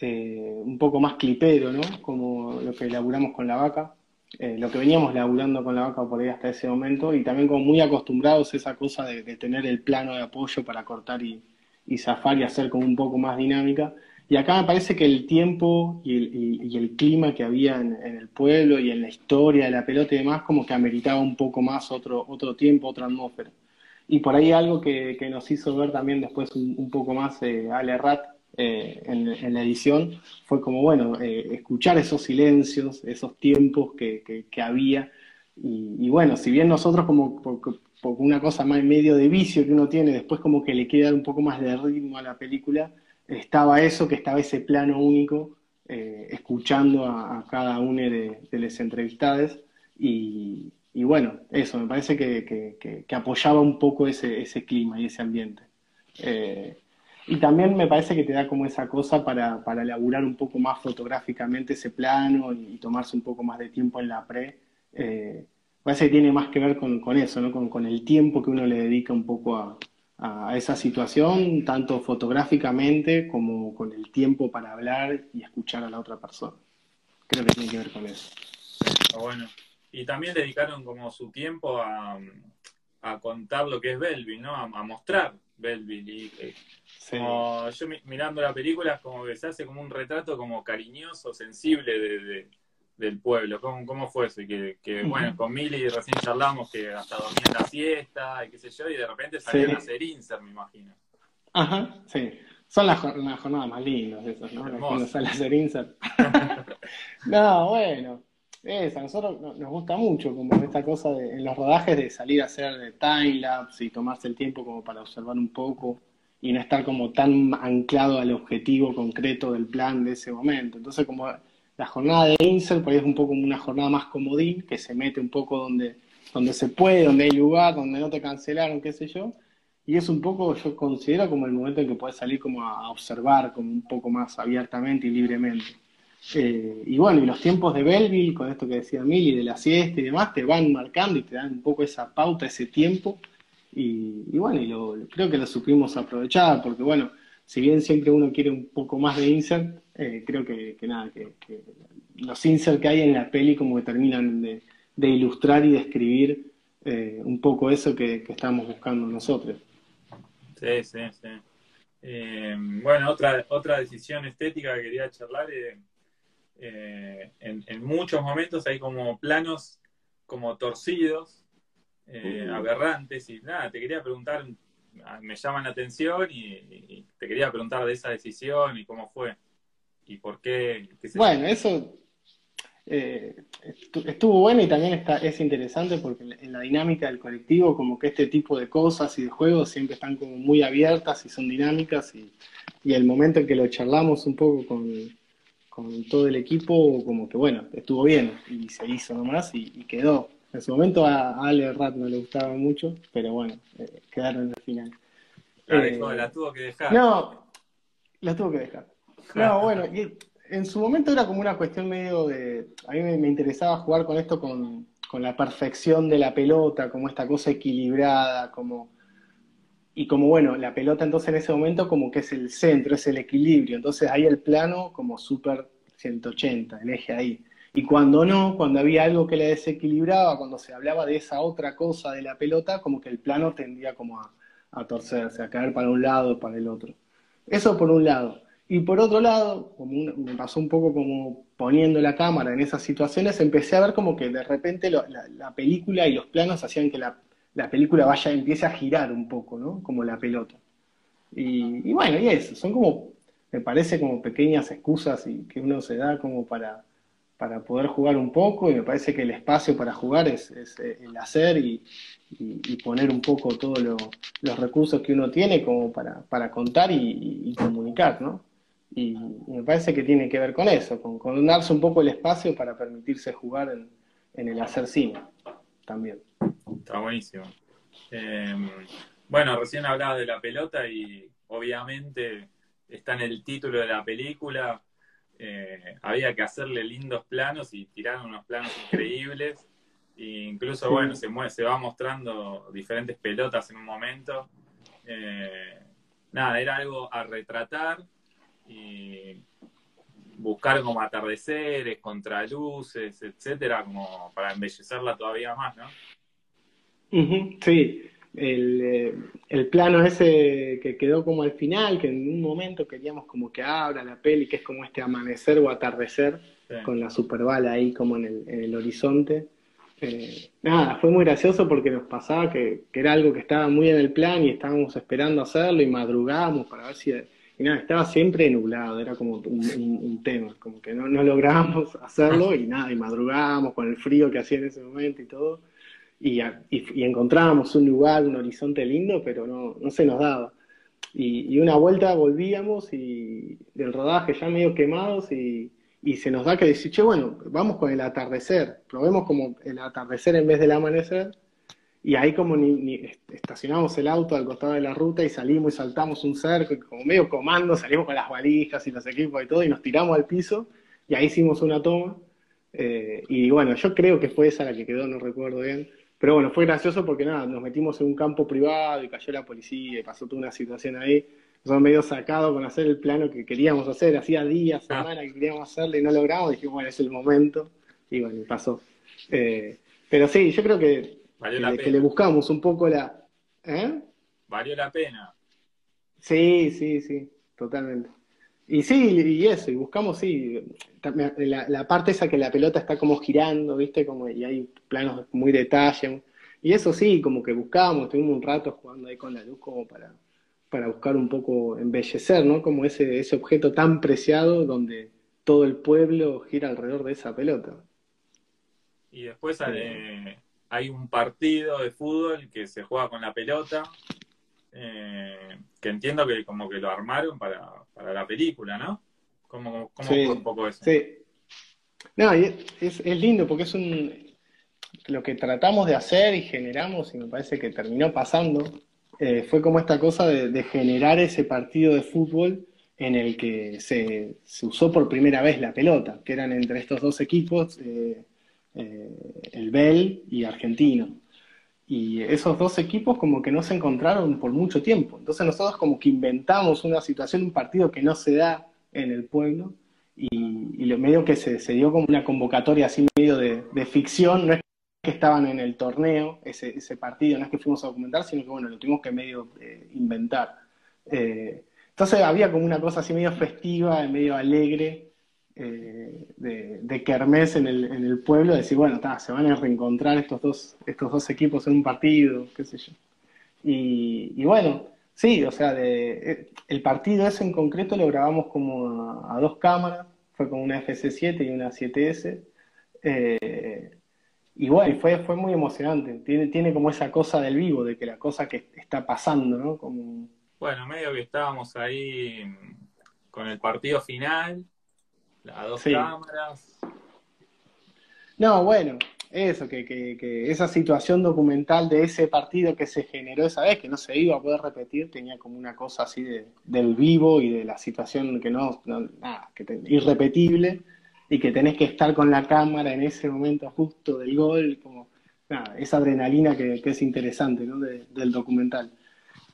eh, un poco más clipero, ¿no? Como lo que elaboramos con la vaca, eh, lo que veníamos laburando con la vaca por ahí hasta ese momento, y también como muy acostumbrados a esa cosa de, de tener el plano de apoyo para cortar y, y zafar y hacer como un poco más dinámica. Y acá me parece que el tiempo y el, clima que había en, el pueblo y en la historia de la pelota y demás, como que ameritaba un poco más otro, otro tiempo, otra atmósfera. Y por ahí algo que, nos hizo ver también después un, un poco más eh, Ale Rat eh, en, en la edición fue como, bueno, eh, escuchar esos silencios, esos tiempos que, que- que había. Y, y bueno, si bien nosotros como por, por una cosa más medio de vicio que uno tiene, después como que le quiere dar un poco más de ritmo a la película, estaba eso, que estaba ese plano único, eh, escuchando a, a cada uno de, de los entrevistados. Y, y bueno, eso, me parece que- que- que apoyaba un poco ese, ese clima y ese ambiente. Eh, y también me parece que te da como esa cosa para, para elaborar un poco más fotográficamente ese plano y, tomarse un poco más de tiempo en la pre. Eh, parece que tiene más que ver con, con eso, ¿no? Con, con el tiempo que uno le dedica un poco a, a esa situación, tanto fotográficamente como con el tiempo para hablar y escuchar a la otra persona. Creo que tiene que ver con eso. Bueno. Y también dedicaron como su tiempo a, a contar lo que es Belleville, ¿no? A mostrar Belleville. Y, eh, Sí. como yo mi- mirando la película es como que se hace como un retrato como cariñoso, sensible de, de- del pueblo. ¿Cómo, cómo fue eso? Y que, bueno, con Mili recién charlamos que hasta dormían la siesta y qué sé yo, y de repente salían Sí. a hacer insert, me imagino. Ajá, sí. Son las, jor- las jornadas más lindas esas, ¿no? Uno sale a hacer insert. *laughs* *laughs* No, bueno, esa, a nosotros no- nos gusta mucho como esta cosa de, en los rodajes de salir a hacer de time-lapse y tomarse el tiempo como para observar un poco y no estar como tan anclado al objetivo concreto del plan de ese momento. Entonces, como la jornada de insert, por ahí es un poco una jornada más comodín, que se mete un poco donde, donde se puede, donde hay lugar, donde no te cancelaron, qué sé yo. Y es un poco, yo considero como el momento en que puedes salir como a observar como un poco más abiertamente y libremente. Eh, y bueno, y los tiempos de Belleville, con esto que decía Mili, de la siesta y demás, te van marcando y te dan un poco esa pauta, ese tiempo. Y, bueno, y lo, creo que lo supimos aprovechar, porque bueno, si bien siempre uno quiere un poco más de insert, eh, creo que, nada, que, los insert que hay en la peli como que terminan de, ilustrar y describir eh, un poco eso que, estamos buscando nosotros. Sí, sí, sí. Bueno, otra, otra decisión estética que quería charlar. eh, eh, en, en muchos momentos hay como planos como torcidos, eh, Uh. aberrantes, y nada, te quería preguntar, ah, me llaman la atención y, y te quería preguntar de esa decisión y cómo fue y por qué. Bueno, eso eh, estu- estuvo bueno y también está, es interesante porque en la, en la dinámica del colectivo, como que este tipo de cosas y de juegos siempre están como muy abiertas y son dinámicas y, y el momento en que lo charlamos un poco con, con todo el equipo, como que bueno, estuvo bien y se hizo nomás y, y quedó. En su momento a, Ale Rat no le gustaba mucho, pero bueno, eh, quedaron en el final. La Eh, dejó, la tuvo que dejar. no, la tuvo que dejar. No, *laughs* bueno, y en su momento era como una cuestión medio de. A mí me, me interesaba jugar con esto, con, con la perfección de la pelota, como esta cosa equilibrada, como. Y como bueno, la pelota entonces en ese momento como que es el centro, es el equilibrio. Entonces ahí el plano como súper 180, el eje ahí. Y cuando no, cuando había algo que le desequilibraba, cuando se hablaba de esa otra cosa de la pelota, como que el plano tendía como a, torcerse, a caer para un lado para el otro. Eso por un lado. Y por otro lado, como un- me pasó un poco como poniendo la cámara en esas situaciones, empecé a ver como que de repente la, la película y los planos hacían que la, la película vaya, empiece a girar un poco, ¿no? Como la pelota. Y, y bueno, y eso, son como, me parece como pequeñas excusas y que uno se da como para, para poder jugar un poco, y me parece que el espacio para jugar es, es, eh, el hacer y, y- poner un poco todos lo- los recursos que uno tiene como para, para contar y, comunicar, ¿no? Y, y me parece que tiene que ver con eso, con, con darse un poco el espacio para permitirse jugar en, en el hacer cine también. Está buenísimo. Eh, bueno, recién hablaba de la pelota y obviamente está en el título de la película. eh, había que hacerle lindos planos y tirar unos planos increíbles. E incluso, bueno, se, se va mostrando diferentes pelotas en un momento. Eh, nada, era algo a retratar y buscar como atardeceres, contraluces, etcétera, como para embellecerla todavía más, ¿no? Sí, el, eh, el, plano ese que quedó como al final, que en un momento queríamos como que abra la peli, que es como este amanecer o atardecer, con la superbala ahí como en el, en el horizonte. Eh, nada, fue muy gracioso porque nos pasaba que, que, era algo que estaba muy en el plan y estábamos esperando hacerlo y madrugábamos para ver si... Y nada, estaba siempre nublado, era como un, tema, como que no, no lográbamos hacerlo y nada, y madrugábamos con el frío que hacía en ese momento y todo y, y, encontrábamos un lugar, un horizonte lindo, pero no, no se nos daba. Y, y, una vuelta volvíamos y del rodaje ya medio quemados y, y se nos da que decir, che, bueno, vamos con el atardecer, probemos como el atardecer en vez del amanecer. Y ahí como ni, estacionamos el auto al costado de la ruta y salimos y saltamos un cerco, y como medio comando, salimos con las valijas y los equipos y todo, y nos tiramos al piso, y ahí hicimos una toma. Eh, y bueno, yo creo que fue esa la que quedó, no recuerdo bien. Pero bueno, fue gracioso porque nada, nos metimos en un campo privado y cayó la policía y pasó toda una situación ahí. Nos medio sacados con hacer el plano que queríamos hacer, hacía días, ah. semanas que queríamos hacerle y no logramos. Dijimos, bueno, es el momento. Y bueno, pasó. Eh, pero sí, yo creo que, que, le buscamos un poco la. ¿eh? Valió la pena. Sí, sí, sí, totalmente. Y sí, y eso, y buscamos, sí, la, parte esa que la pelota está como girando, ¿viste? Como, y hay planos muy detalle. Y eso sí, como que buscábamos, estuvimos un rato jugando ahí con la luz como para, para buscar un poco embellecer, ¿no? Como ese, ese objeto tan preciado donde todo el pueblo gira alrededor de esa pelota. Y después eh, hay un partido de fútbol que se juega con la pelota eh, que entiendo que como que lo armaron para, para la película, ¿no? ¿Cómo, cómo fue un poco eso? Sí. No, es, es, lindo porque es un lo que tratamos de hacer y generamos, y me parece que terminó pasando, eh, fue como esta cosa de, generar ese partido de fútbol en el que se, se, usó por primera vez la pelota, que eran entre estos dos equipos, eh, el Bell y Argentino y esos dos equipos como que no se encontraron por mucho tiempo. Entonces nosotros como que inventamos una situación, un partido que no se da en el pueblo y, lo medio que se, se, dio como una convocatoria así medio de, ficción, no es que estaban en el torneo ese, ese, partido, no es que fuimos a documentar, sino que bueno, lo tuvimos que medio eh, inventar. Eh, entonces había como una cosa así medio festiva, medio alegre, eh, de, de kermés en el, en el pueblo, decir, bueno, se van a reencontrar estos dos, estos dos equipos en un partido, qué sé yo. Y, bueno, sí, o sea, eh, el partido ese en concreto lo grabamos como a, dos cámaras, fue con una FC7 y una 7S. Eh, y bueno, fue, fue muy emocionante. Tiene, tiene como esa cosa del vivo, de que la cosa que está pasando, ¿no? Como... Bueno, medio que estábamos ahí con el partido final a dos cámaras. No, bueno, eso, que, que, esa situación documental de ese partido que se generó esa vez, que no se iba a poder repetir, tenía como una cosa así de, del vivo y de la situación que no, nada, que irrepetible y que tenés que estar con la cámara en ese momento justo del gol, como nada, esa adrenalina que, es interesante ¿no? del documental.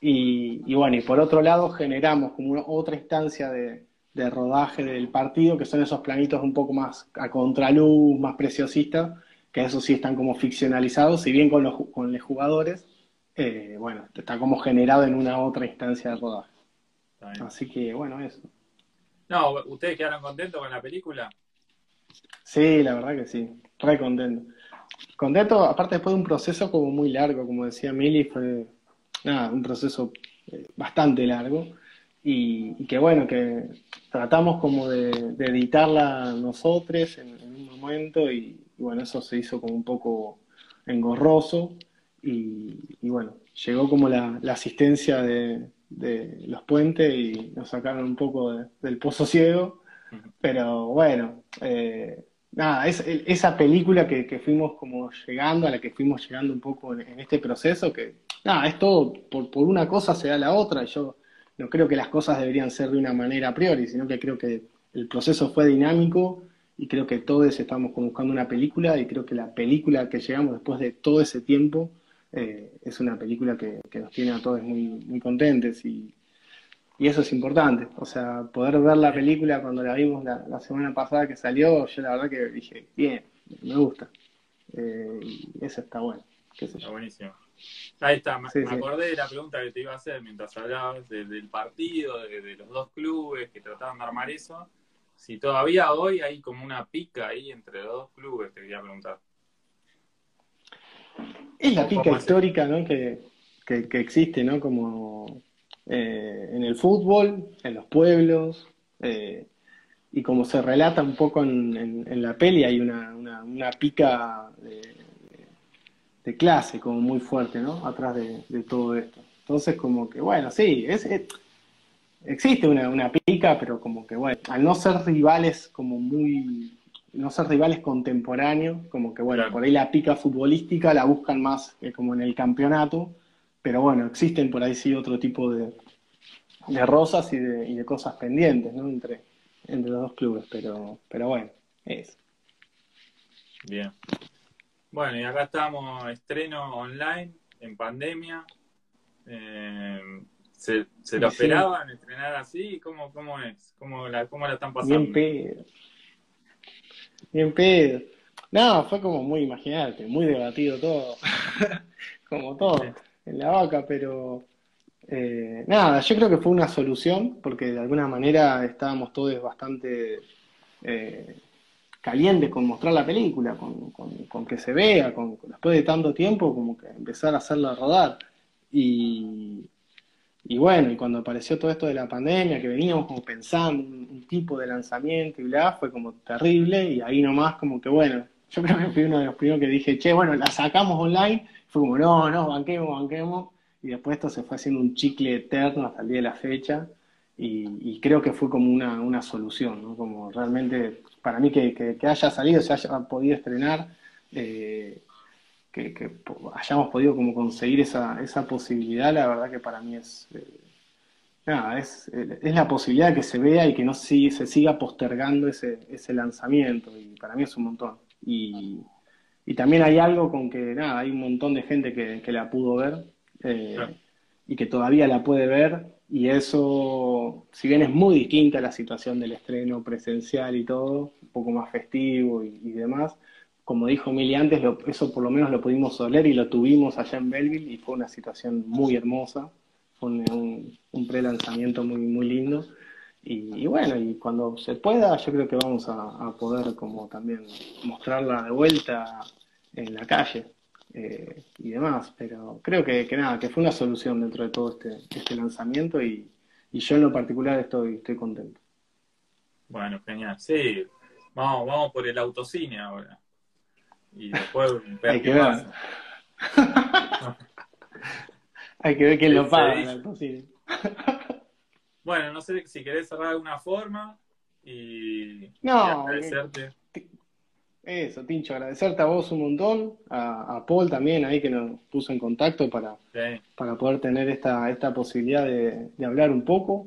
Y, y, bueno, y por otro lado generamos como otra instancia de, de rodaje del partido, que son esos planitos un poco más a contraluz, más preciosistas, que eso sí están como ficcionalizados, si bien con los, con los jugadores, eh, bueno, está como generado en una otra instancia de rodaje. Así que, bueno, eso. No, ¿ustedes quedaron contentos con la película? Sí, la verdad que sí, re contento. Contento, aparte después de un proceso como muy largo, como decía Mili, fue nada, un proceso eh, bastante largo y, que bueno, que tratamos como de, editarla nosotros en, un momento y, bueno, eso se hizo como un poco engorroso y, bueno, llegó como la, asistencia de, los puentes y nos sacaron un poco del pozo *laughs* ciego, pero bueno, eh, nada, es, esa película que, fuimos como llegando, a la que fuimos llegando un poco en, este proceso, que nada, es todo, por, por una cosa se da la otra, yo no creo que las cosas deberían ser de una manera a priori, sino que creo que el proceso fue dinámico y creo que todos estamos buscando una película y creo que la película que llegamos después de todo ese tiempo eh, es una película que, nos tiene a todos muy, muy contentes y, y, eso es importante. O sea, poder ver la película cuando la vimos la, semana pasada que salió, yo la verdad que dije, bien, me gusta. Eh, y eso está bueno. Está buenísimo. Ahí está, me, acordé de la pregunta que te iba a hacer mientras hablabas del partido, de, los dos clubes que trataban de armar eso. Si todavía hoy hay como una pica ahí entre los dos clubes, te quería preguntar. Es la pica histórica ¿no? que, existe, ¿no? Como eh, en el fútbol, en los pueblos, eh, y como se relata un poco en, la peli, hay una, una, pica de, clase como muy fuerte, ¿no? Atrás de, todo esto. Entonces, como que, bueno, sí, es, existe una, una pica, pero como que, bueno, al no ser rivales como muy no ser rivales contemporáneos, como que bueno, por ahí la pica futbolística la buscan más como en el campeonato, pero bueno, existen por ahí sí otro tipo de, de rosas y de, y de cosas pendientes, ¿no? Entre, entre los dos clubes, pero, pero bueno, es. Bien. Bueno, y acá estamos, estreno online, en pandemia. Eh, ¿Se, se lo esperaban estrenar así? ¿Cómo, cómo es? ¿Cómo la, ¿Cómo la están pasando? Bien Bien pedo. No, fue como muy, imagínate, muy debatido todo. *laughs* como todo en la vaca, pero eh, nada, yo creo que fue una solución, porque de alguna manera estábamos todos bastante eh, calientes con mostrar la película, con, con, que se vea, con, después de tanto tiempo, como que empezar a hacerla rodar. Y, y bueno, y cuando apareció todo esto de la pandemia, que veníamos como pensando un, tipo de lanzamiento y bla, fue como terrible y ahí nomás como que bueno, yo creo que fui uno de los primeros que dije, che, bueno, la sacamos online, fue como, no, no, banquemos, banquemos, y después esto se fue haciendo un chicle eterno hasta el día de la fecha, y, creo que fue como una, una solución. Como realmente, para mí que, que, haya salido, se haya podido estrenar, eh, que, hayamos podido como conseguir esa, esa posibilidad, la verdad que para mí es, eh, nada, es, es, la posibilidad de que se vea y que no se, se siga postergando ese, ese lanzamiento, y para mí es un montón. Y, y también hay algo con que, nada, hay un montón de gente que, que la pudo ver eh, y que todavía la puede ver, y eso, si bien es muy distinta la situación del estreno presencial y todo, un poco más festivo y demás, como dijo Mili antes, eso por lo menos lo pudimos oler y lo tuvimos allá en Belleville y fue una situación muy hermosa, fue un, un pre-lanzamiento muy, muy lindo. Y, bueno, y cuando se pueda, yo creo que vamos a, poder como también mostrarla de vuelta en la calle eh, y demás. Pero creo que, que, nada, que fue una solución dentro de todo este, este lanzamiento y, y yo en lo particular estoy, estoy contento. Bueno, genial. Sí, vamos, vamos por el autocine ahora y después *laughs* Hay que ver. *laughs* Hay que ver quién lo paga. *laughs* bueno, no sé si querés cerrar de alguna forma y, no, agradecerte. Eso, Tincho, agradecerte a vos un montón, a, Paul también ahí que nos puso en contacto para, para poder tener esta, esta posibilidad de, hablar un poco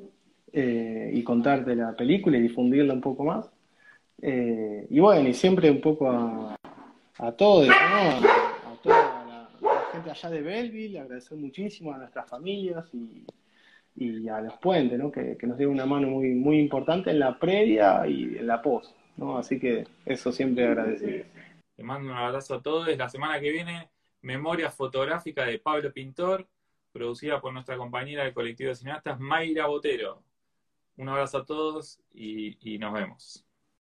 eh, y contarte la película y difundirla un poco más. Eh, y bueno, y siempre un poco a, a todos, a, toda la, gente allá de Belleville, agradecer muchísimo a nuestras familias y, a los puentes, ¿no? que, nos dieron una mano muy, muy importante en la previa y en la post. ¿No? Así que eso siempre agradecido. Te mando un abrazo a todos. La semana que viene, memoria fotográfica de Pablo Pintor, producida por nuestra compañera del colectivo de cineastas, Mayra Botero. Un abrazo a todos y nos vemos.